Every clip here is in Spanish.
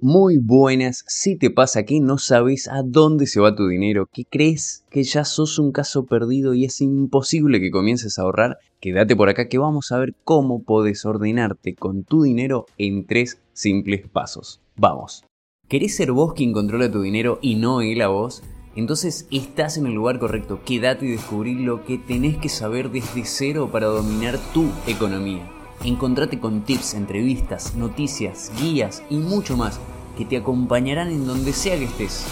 Muy buenas, si te pasa que no sabes a dónde se va tu dinero, que crees que ya sos un caso perdido y es imposible que comiences a ahorrar, quédate por acá que vamos a ver cómo podés ordenarte con tu dinero en tres simples pasos. Vamos. ¿Querés ser vos quien controla tu dinero y no él a vos? Entonces estás en el lugar correcto, quédate y descubrí lo que tenés que saber desde cero para dominar tu economía. Encontrate con tips, entrevistas, noticias, guías y mucho más que te acompañarán en donde sea que estés.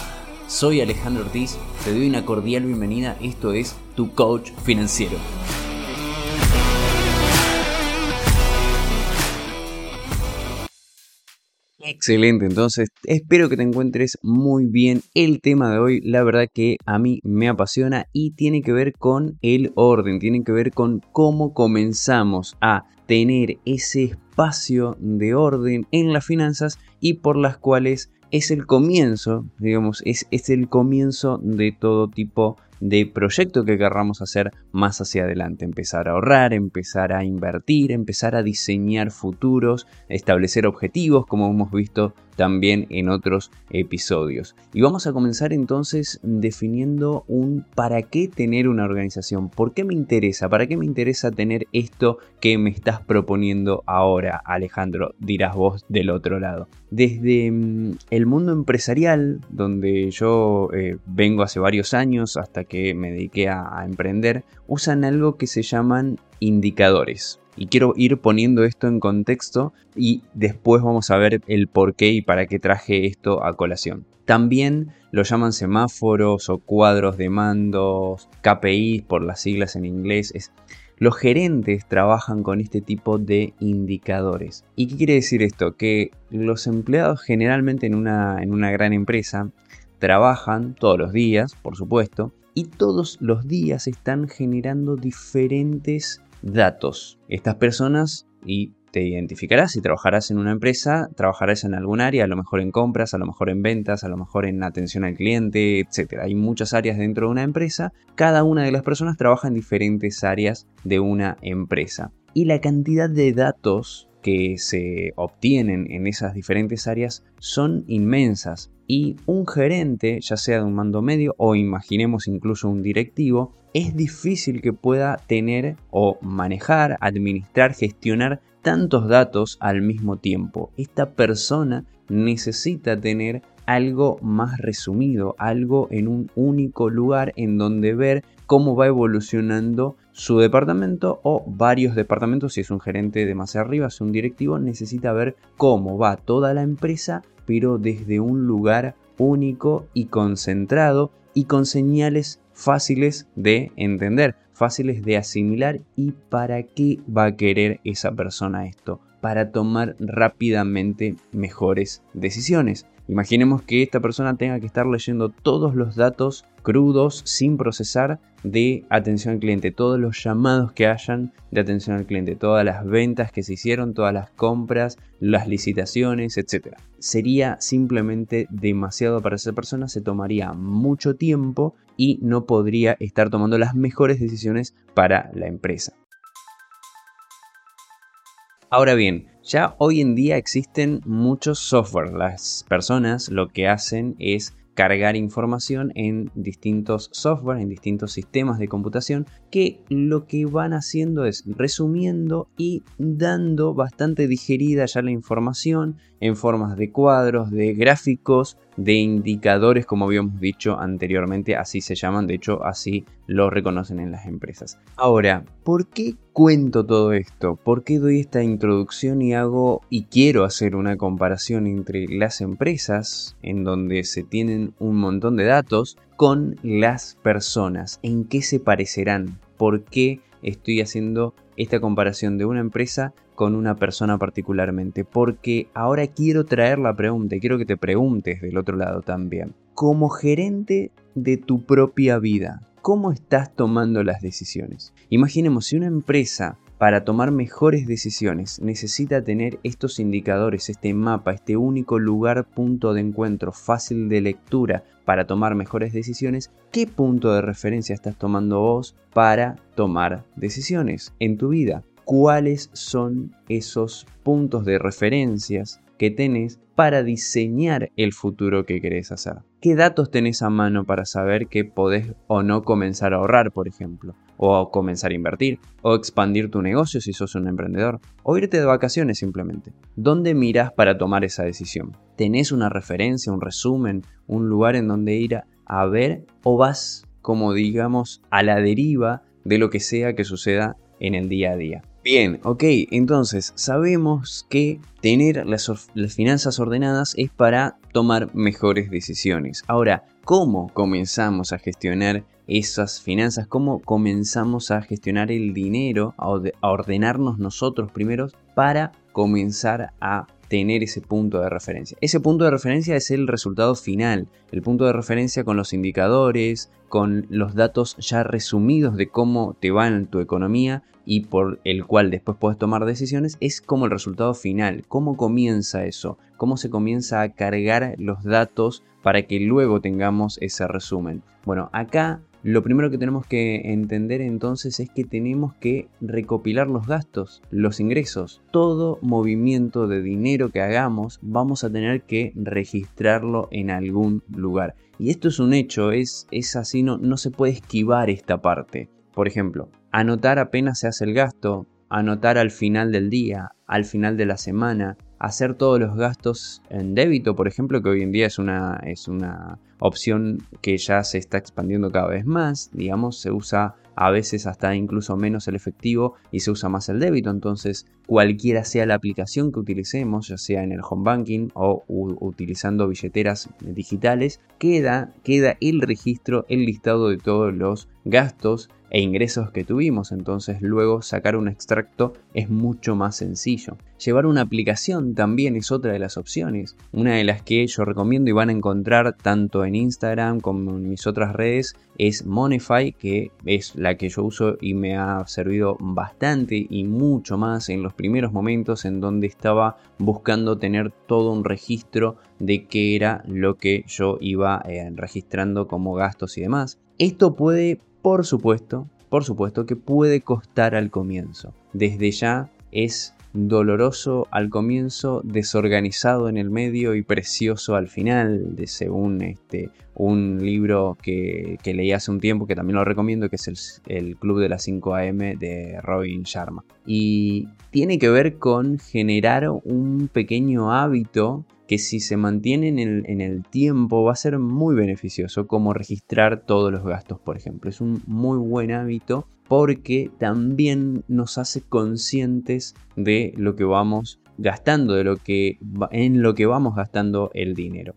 Soy Alejandro Ortiz, te doy una cordial bienvenida, esto es Tu Coach Financiero. Excelente, entonces espero que te encuentres muy bien. El tema de hoy, la verdad que a mí me apasiona y tiene que ver con el orden, tiene que ver con cómo comenzamos a tener ese espacio de orden en las finanzas y por las cuales es el comienzo, digamos, es, es el comienzo de todo tipo de proyecto que querramos hacer más hacia adelante. Empezar a ahorrar, empezar a invertir, empezar a diseñar futuros, establecer objetivos, como hemos visto también en otros episodios. Y vamos a comenzar entonces definiendo un para qué tener una organización, por qué me interesa, para qué me interesa tener esto que me estás proponiendo ahora, Alejandro, dirás vos del otro lado. Desde mm, el mundo empresarial, donde yo eh, vengo hace varios años hasta que me dediqué a emprender, usan algo que se llaman indicadores. Y quiero ir poniendo esto en contexto y después vamos a ver el por qué y para qué traje esto a colación. También lo llaman semáforos o cuadros de mandos, KPIs por las siglas en inglés. los gerentes trabajan con este tipo de indicadores. ¿Y qué quiere decir esto? Que los empleados generalmente en una, en una gran empresa trabajan todos los días, por supuesto, y todos los días están generando diferentes datos. Estas personas, y te identificarás si trabajarás en una empresa, trabajarás en algún área, a lo mejor en compras, a lo mejor en ventas, a lo mejor en atención al cliente, etc. Hay muchas áreas dentro de una empresa, cada una de las personas trabaja en diferentes áreas de una empresa. Y la cantidad de datos que se obtienen en esas diferentes áreas son inmensas y un gerente, ya sea de un mando medio o imaginemos incluso un directivo, es difícil que pueda tener o manejar, administrar, gestionar tantos datos al mismo tiempo. Esta persona necesita tener algo más resumido, algo en un único lugar en donde ver cómo va evolucionando su departamento o varios departamentos, si es un gerente de más arriba, si es un directivo, necesita ver cómo va toda la empresa pero desde un lugar único y concentrado y con señales fáciles de entender, fáciles de asimilar y para qué va a querer esa persona esto, para tomar rápidamente mejores decisiones. Imaginemos que esta persona tenga que estar leyendo todos los datos crudos sin procesar de atención al cliente, todos los llamados que hayan de atención al cliente, todas las ventas que se hicieron, todas las compras, las licitaciones, etc. Sería simplemente demasiado para esa persona, se tomaría mucho tiempo y no podría estar tomando las mejores decisiones para la empresa. Ahora bien, ya hoy en día existen muchos software. Las personas lo que hacen es cargar información en distintos software, en distintos sistemas de computación, que lo que van haciendo es resumiendo y dando bastante digerida ya la información en formas de cuadros, de gráficos, de indicadores, como habíamos dicho anteriormente, así se llaman, de hecho así lo reconocen en las empresas. Ahora, ¿por qué cuento todo esto? ¿Por qué doy esta introducción y hago y quiero hacer una comparación entre las empresas, en donde se tienen un montón de datos, con las personas? ¿En qué se parecerán? ¿Por qué estoy haciendo esta comparación de una empresa con una persona particularmente, porque ahora quiero traer la pregunta y quiero que te preguntes del otro lado también. Como gerente de tu propia vida, ¿cómo estás tomando las decisiones? Imaginemos si una empresa para tomar mejores decisiones necesita tener estos indicadores, este mapa, este único lugar, punto de encuentro fácil de lectura para tomar mejores decisiones, ¿qué punto de referencia estás tomando vos para tomar decisiones en tu vida? cuáles son esos puntos de referencias que tenés para diseñar el futuro que querés hacer. ¿Qué datos tenés a mano para saber que podés o no comenzar a ahorrar, por ejemplo? O comenzar a invertir, o expandir tu negocio si sos un emprendedor, o irte de vacaciones simplemente. ¿Dónde mirás para tomar esa decisión? ¿Tenés una referencia, un resumen, un lugar en donde ir a ver o vas, como digamos, a la deriva de lo que sea que suceda en el día a día? Bien, ok, entonces sabemos que tener las, finanzas ordenadas es para tomar mejores decisiones. Ahora, ¿cómo comenzamos a gestionar esas finanzas? ¿Cómo comenzamos a gestionar el dinero, a ordenarnos nosotros primero para comenzar a tener ese punto de referencia. Ese punto de referencia es el resultado final, el punto de referencia con los indicadores, con los datos ya resumidos de cómo te va en tu economía y por el cual después puedes tomar decisiones, es como el resultado final, cómo comienza eso, cómo se comienza a cargar los datos para que luego tengamos ese resumen. Bueno, acá lo primero que tenemos que entender entonces es que tenemos que recopilar los gastos, los ingresos. Todo movimiento de dinero que hagamos vamos a tener que registrarlo en algún lugar. Y esto es un hecho, es, es así, no, no se puede esquivar esta parte. Por ejemplo, anotar apenas se hace el gasto, anotar al final del día, al final de la semana, hacer todos los gastos en débito, por ejemplo, que hoy en día es una, es una opción que ya se está expandiendo cada vez más, digamos, se usa a veces hasta incluso menos el efectivo y se usa más el débito, entonces cualquiera sea la aplicación que utilicemos, ya sea en el home banking o utilizando billeteras digitales, queda, queda el registro, el listado de todos los gastos e ingresos que tuvimos, entonces luego sacar un extracto es mucho más sencillo. Llevar una aplicación también es otra de las opciones, una de las que yo recomiendo y van a encontrar tanto en Instagram como en mis otras redes es Monify, que es la que yo uso y me ha servido bastante y mucho más en los primeros momentos en donde estaba buscando tener todo un registro de qué era lo que yo iba eh, registrando como gastos y demás. Esto puede por supuesto, por supuesto que puede costar al comienzo. Desde ya es doloroso al comienzo, desorganizado en el medio y precioso al final, de según este, un libro que, leí hace un tiempo que también lo recomiendo, que es el, el Club de las 5 AM de Robin Sharma. Y tiene que ver con generar un pequeño hábito que si se mantiene en el, tiempo va a ser muy beneficioso, como registrar todos los gastos, por ejemplo. Es un muy buen hábito porque también nos hace conscientes de lo que vamos gastando, de lo que en lo que vamos gastando el dinero.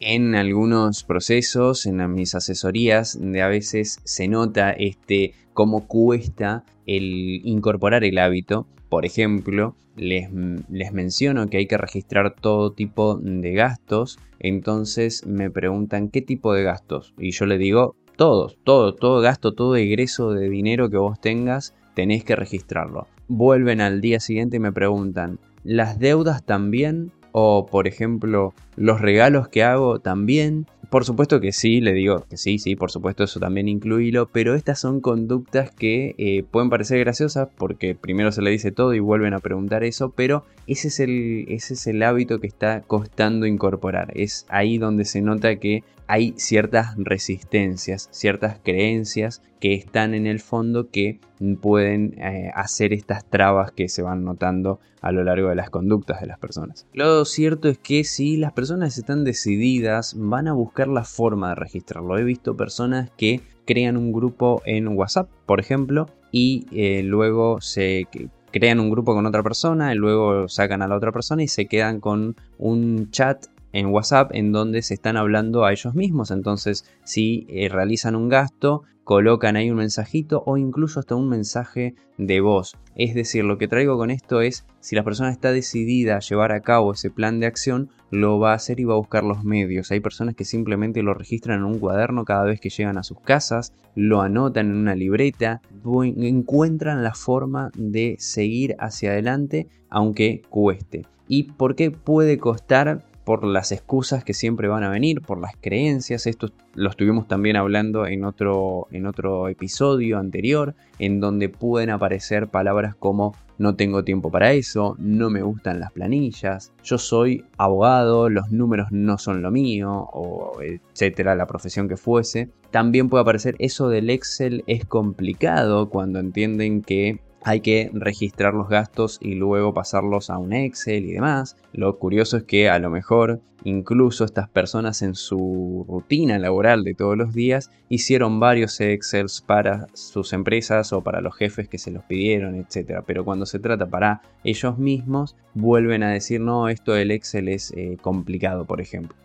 En algunos procesos, en mis asesorías, de a veces se nota este cómo cuesta el incorporar el hábito por ejemplo, les, menciono que hay que registrar todo tipo de gastos, entonces me preguntan qué tipo de gastos y yo le digo todos, todo, todo gasto, todo egreso de dinero que vos tengas, tenés que registrarlo. Vuelven al día siguiente y me preguntan, ¿las deudas también? O por ejemplo, los regalos que hago también. Por supuesto que sí, le digo que sí, sí, por supuesto eso también incluílo, pero estas son conductas que eh, pueden parecer graciosas porque primero se le dice todo y vuelven a preguntar eso, pero ese es, el, ese es el hábito que está costando incorporar. Es ahí donde se nota que hay ciertas resistencias, ciertas creencias que están en el fondo que pueden eh, hacer estas trabas que se van notando a lo largo de las conductas de las personas. Lo cierto es que si las personas están decididas, van a buscar la forma de registrarlo. He visto personas que crean un grupo en WhatsApp, por ejemplo, y eh, luego se crean un grupo con otra persona, y luego sacan a la otra persona y se quedan con un chat en WhatsApp en donde se están hablando a ellos mismos. Entonces, si eh, realizan un gasto, colocan ahí un mensajito o incluso hasta un mensaje de voz. Es decir, lo que traigo con esto es, si la persona está decidida a llevar a cabo ese plan de acción, lo va a hacer y va a buscar los medios. Hay personas que simplemente lo registran en un cuaderno cada vez que llegan a sus casas, lo anotan en una libreta, encuentran la forma de seguir hacia adelante aunque cueste. ¿Y por qué puede costar? Por las excusas que siempre van a venir, por las creencias. Esto lo estuvimos también hablando en otro, en otro episodio anterior, en donde pueden aparecer palabras como no tengo tiempo para eso, no me gustan las planillas, yo soy abogado, los números no son lo mío, o etcétera, la profesión que fuese. También puede aparecer eso del Excel es complicado cuando entienden que hay que registrar los gastos y luego pasarlos a un Excel y demás. Lo curioso es que a lo mejor incluso estas personas en su rutina laboral de todos los días hicieron varios Excels para sus empresas o para los jefes que se los pidieron, etc. Pero cuando se trata para ellos mismos, vuelven a decir, no, esto del Excel es eh, complicado, por ejemplo.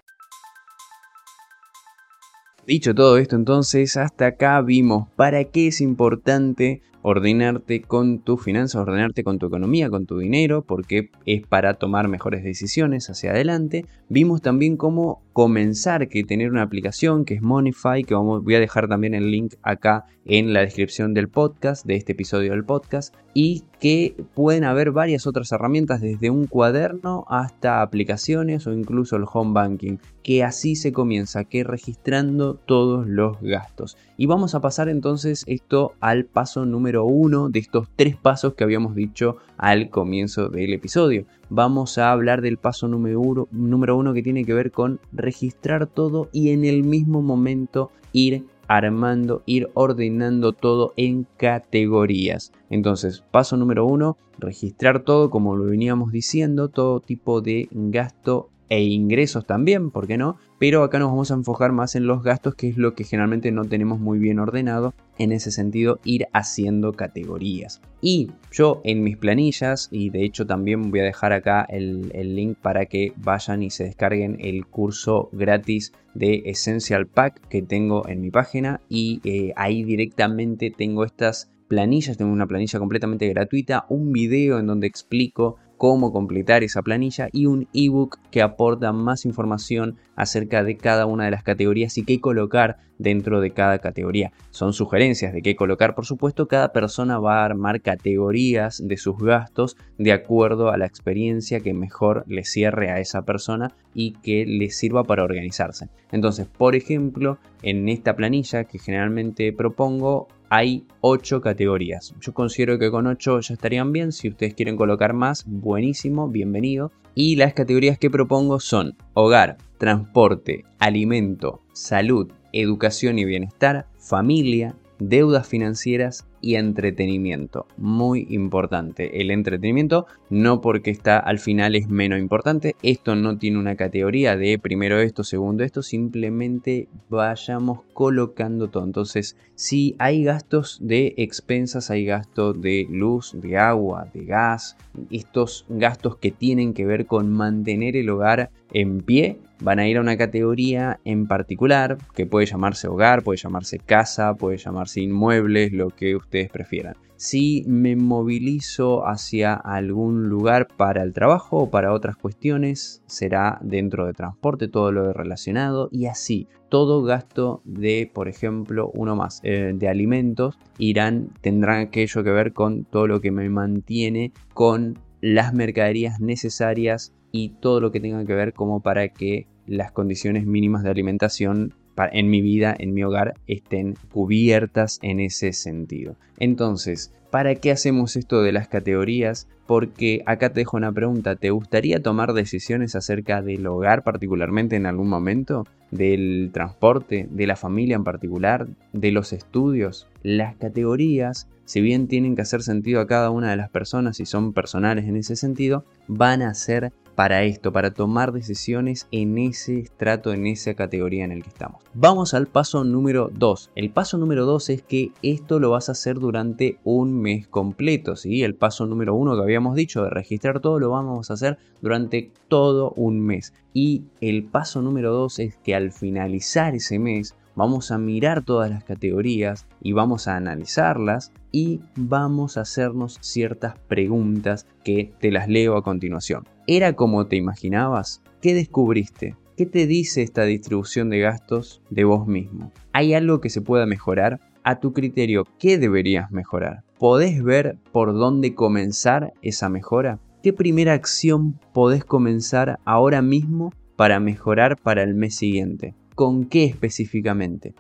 Dicho todo esto entonces, hasta acá vimos para qué es importante ordenarte con tus finanzas, ordenarte con tu economía, con tu dinero, porque es para tomar mejores decisiones hacia adelante. Vimos también cómo comenzar que tener una aplicación que es Monify, que vamos, voy a dejar también el link acá en la descripción del podcast, de este episodio del podcast, y que pueden haber varias otras herramientas desde un cuaderno hasta aplicaciones o incluso el home banking, que así se comienza, que registrando todos los gastos. Y vamos a pasar entonces esto al paso número uno de estos tres pasos que habíamos dicho al comienzo del episodio. Vamos a hablar del paso número número uno que tiene que ver con registrar todo y en el mismo momento ir armando, ir ordenando todo en categorías. Entonces, paso número uno, registrar todo como lo veníamos diciendo, todo tipo de gasto e ingresos también, ¿por qué no? Pero acá nos vamos a enfocar más en los gastos, que es lo que generalmente no tenemos muy bien ordenado. En ese sentido, ir haciendo categorías. Y yo en mis planillas, y de hecho también voy a dejar acá el, link para que vayan y se descarguen el curso gratis de Essential Pack que tengo en mi página. Y eh, ahí directamente tengo estas planillas, tengo una planilla completamente gratuita, un video en donde explico cómo completar esa planilla y un ebook que aporta más información acerca de cada una de las categorías y qué colocar dentro de cada categoría. Son sugerencias de qué colocar, por supuesto, cada persona va a armar categorías de sus gastos de acuerdo a la experiencia que mejor le cierre a esa persona y que le sirva para organizarse. Entonces, por ejemplo, en esta planilla que generalmente propongo, hay 8 categorías. Yo considero que con 8 ya estarían bien. Si ustedes quieren colocar más, buenísimo, bienvenido. Y las categorías que propongo son hogar, transporte, alimento, salud, educación y bienestar, familia, deudas financieras y entretenimiento. Muy importante. El entretenimiento no porque está al final es menos importante. Esto no tiene una categoría de primero esto, segundo esto. Simplemente vayamos colocando todo. Entonces, si hay gastos de expensas, hay gastos de luz, de agua, de gas. Estos gastos que tienen que ver con mantener el hogar en pie van a ir a una categoría en particular que puede llamarse hogar, puede llamarse casa, puede llamarse inmuebles, lo que ustedes prefieran. Si me movilizo hacia algún lugar para el trabajo o para otras cuestiones, será dentro de transporte, todo lo relacionado y así. Todo gasto de, por ejemplo, uno más, eh, de alimentos, irán, tendrán aquello que ver con todo lo que me mantiene con las mercaderías necesarias y todo lo que tenga que ver como para que las condiciones mínimas de alimentación en mi vida, en mi hogar, estén cubiertas en ese sentido. Entonces, ¿para qué hacemos esto de las categorías? Porque acá te dejo una pregunta, ¿te gustaría tomar decisiones acerca del hogar particularmente en algún momento? ¿Del transporte? ¿De la familia en particular? ¿De los estudios? Las categorías, si bien tienen que hacer sentido a cada una de las personas y son personales en ese sentido, van a ser para esto, para tomar decisiones en ese estrato, en esa categoría en el que estamos. Vamos al paso número 2. El paso número 2 es que esto lo vas a hacer durante un mes completo, ¿sí? El paso número 1 que habíamos dicho de registrar todo lo vamos a hacer durante todo un mes. Y el paso número 2 es que al finalizar ese mes vamos a mirar todas las categorías y vamos a analizarlas y vamos a hacernos ciertas preguntas que te las leo a continuación. ¿Era como te imaginabas? ¿Qué descubriste? ¿Qué te dice esta distribución de gastos de vos mismo? ¿Hay algo que se pueda mejorar? A tu criterio, ¿qué deberías mejorar? ¿Podés ver por dónde comenzar esa mejora? ¿Qué primera acción podés comenzar ahora mismo para mejorar para el mes siguiente. ¿Con qué específicamente?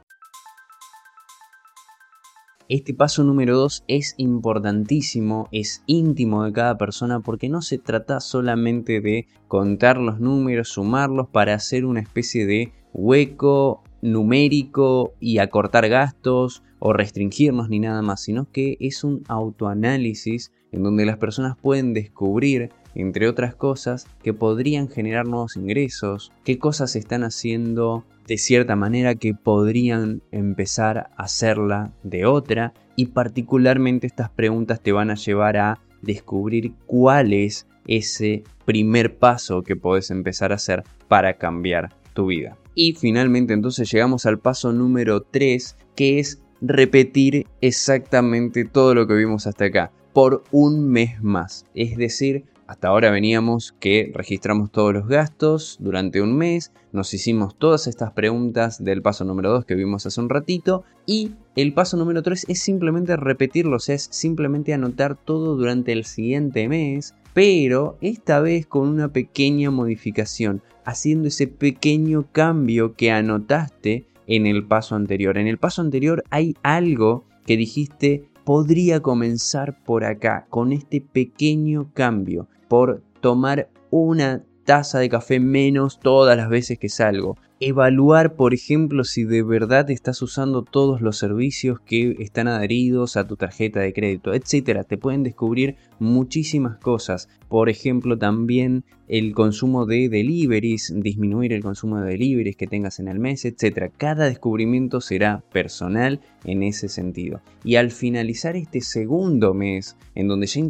Este paso número 2 es importantísimo, es íntimo de cada persona porque no se trata solamente de contar los números, sumarlos para hacer una especie de hueco numérico y acortar gastos o restringirnos ni nada más, sino que es un autoanálisis en donde las personas pueden descubrir, entre otras cosas, que podrían generar nuevos ingresos, qué cosas están haciendo de cierta manera que podrían empezar a hacerla de otra y particularmente estas preguntas te van a llevar a descubrir cuál es ese primer paso que puedes empezar a hacer para cambiar tu vida. Y finalmente entonces llegamos al paso número 3 que es repetir exactamente todo lo que vimos hasta acá por un mes más. Es decir, hasta ahora veníamos que registramos todos los gastos durante un mes, nos hicimos todas estas preguntas del paso número 2 que vimos hace un ratito y el paso número 3 es simplemente repetirlos, es simplemente anotar todo durante el siguiente mes, pero esta vez con una pequeña modificación, haciendo ese pequeño cambio que anotaste en el paso anterior. En el paso anterior hay algo que dijiste podría comenzar por acá, con este pequeño cambio por tomar una taza de café menos todas las veces que salgo. Evaluar, por ejemplo, si de verdad estás usando todos los servicios que están adheridos a tu tarjeta de crédito, etc. Te pueden descubrir muchísimas cosas. Por ejemplo, también el consumo de deliveries, disminuir el consumo de deliveries que tengas en el mes, etc. Cada descubrimiento será personal en ese sentido. Y al finalizar este segundo mes, en donde ya,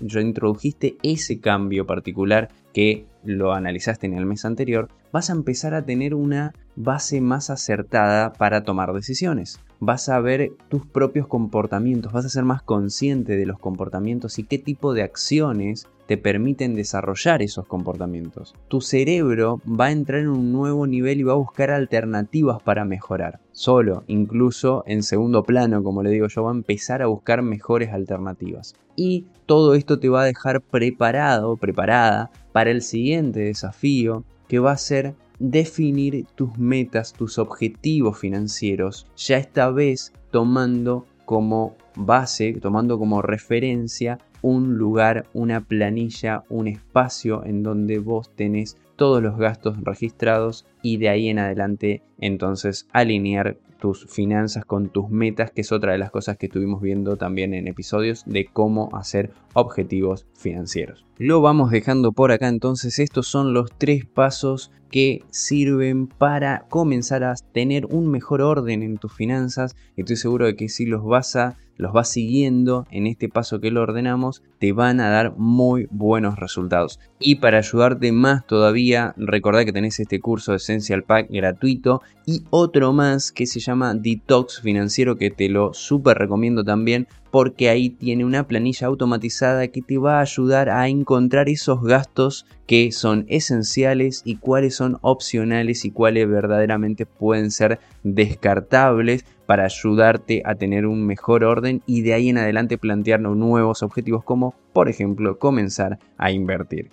ya introdujiste ese cambio particular que lo analizaste en el mes anterior, vas a empezar a tener una base más acertada para tomar decisiones. Vas a ver tus propios comportamientos, vas a ser más consciente de los comportamientos y qué tipo de acciones te permiten desarrollar esos comportamientos. Tu cerebro va a entrar en un nuevo nivel y va a buscar alternativas para mejorar. Solo, incluso en segundo plano, como le digo yo, va a empezar a buscar mejores alternativas. Y todo esto te va a dejar preparado, preparada para el siguiente desafío que va a ser definir tus metas, tus objetivos financieros, ya esta vez tomando como base, tomando como referencia un lugar, una planilla, un espacio en donde vos tenés todos los gastos registrados y de ahí en adelante entonces alinear tus finanzas con tus metas, que es otra de las cosas que estuvimos viendo también en episodios de cómo hacer objetivos financieros. Lo vamos dejando por acá entonces, estos son los tres pasos que sirven para comenzar a tener un mejor orden en tus finanzas. Estoy seguro de que si los vas a los vas siguiendo en este paso que lo ordenamos, te van a dar muy buenos resultados. Y para ayudarte más todavía, recordad que tenés este curso de Essential Pack gratuito y otro más que se llama Detox Financiero que te lo súper recomiendo también porque ahí tiene una planilla automatizada que te va a ayudar a encontrar esos gastos que son esenciales y cuáles son opcionales y cuáles verdaderamente pueden ser descartables para ayudarte a tener un mejor orden y de ahí en adelante plantearnos nuevos objetivos como por ejemplo comenzar a invertir.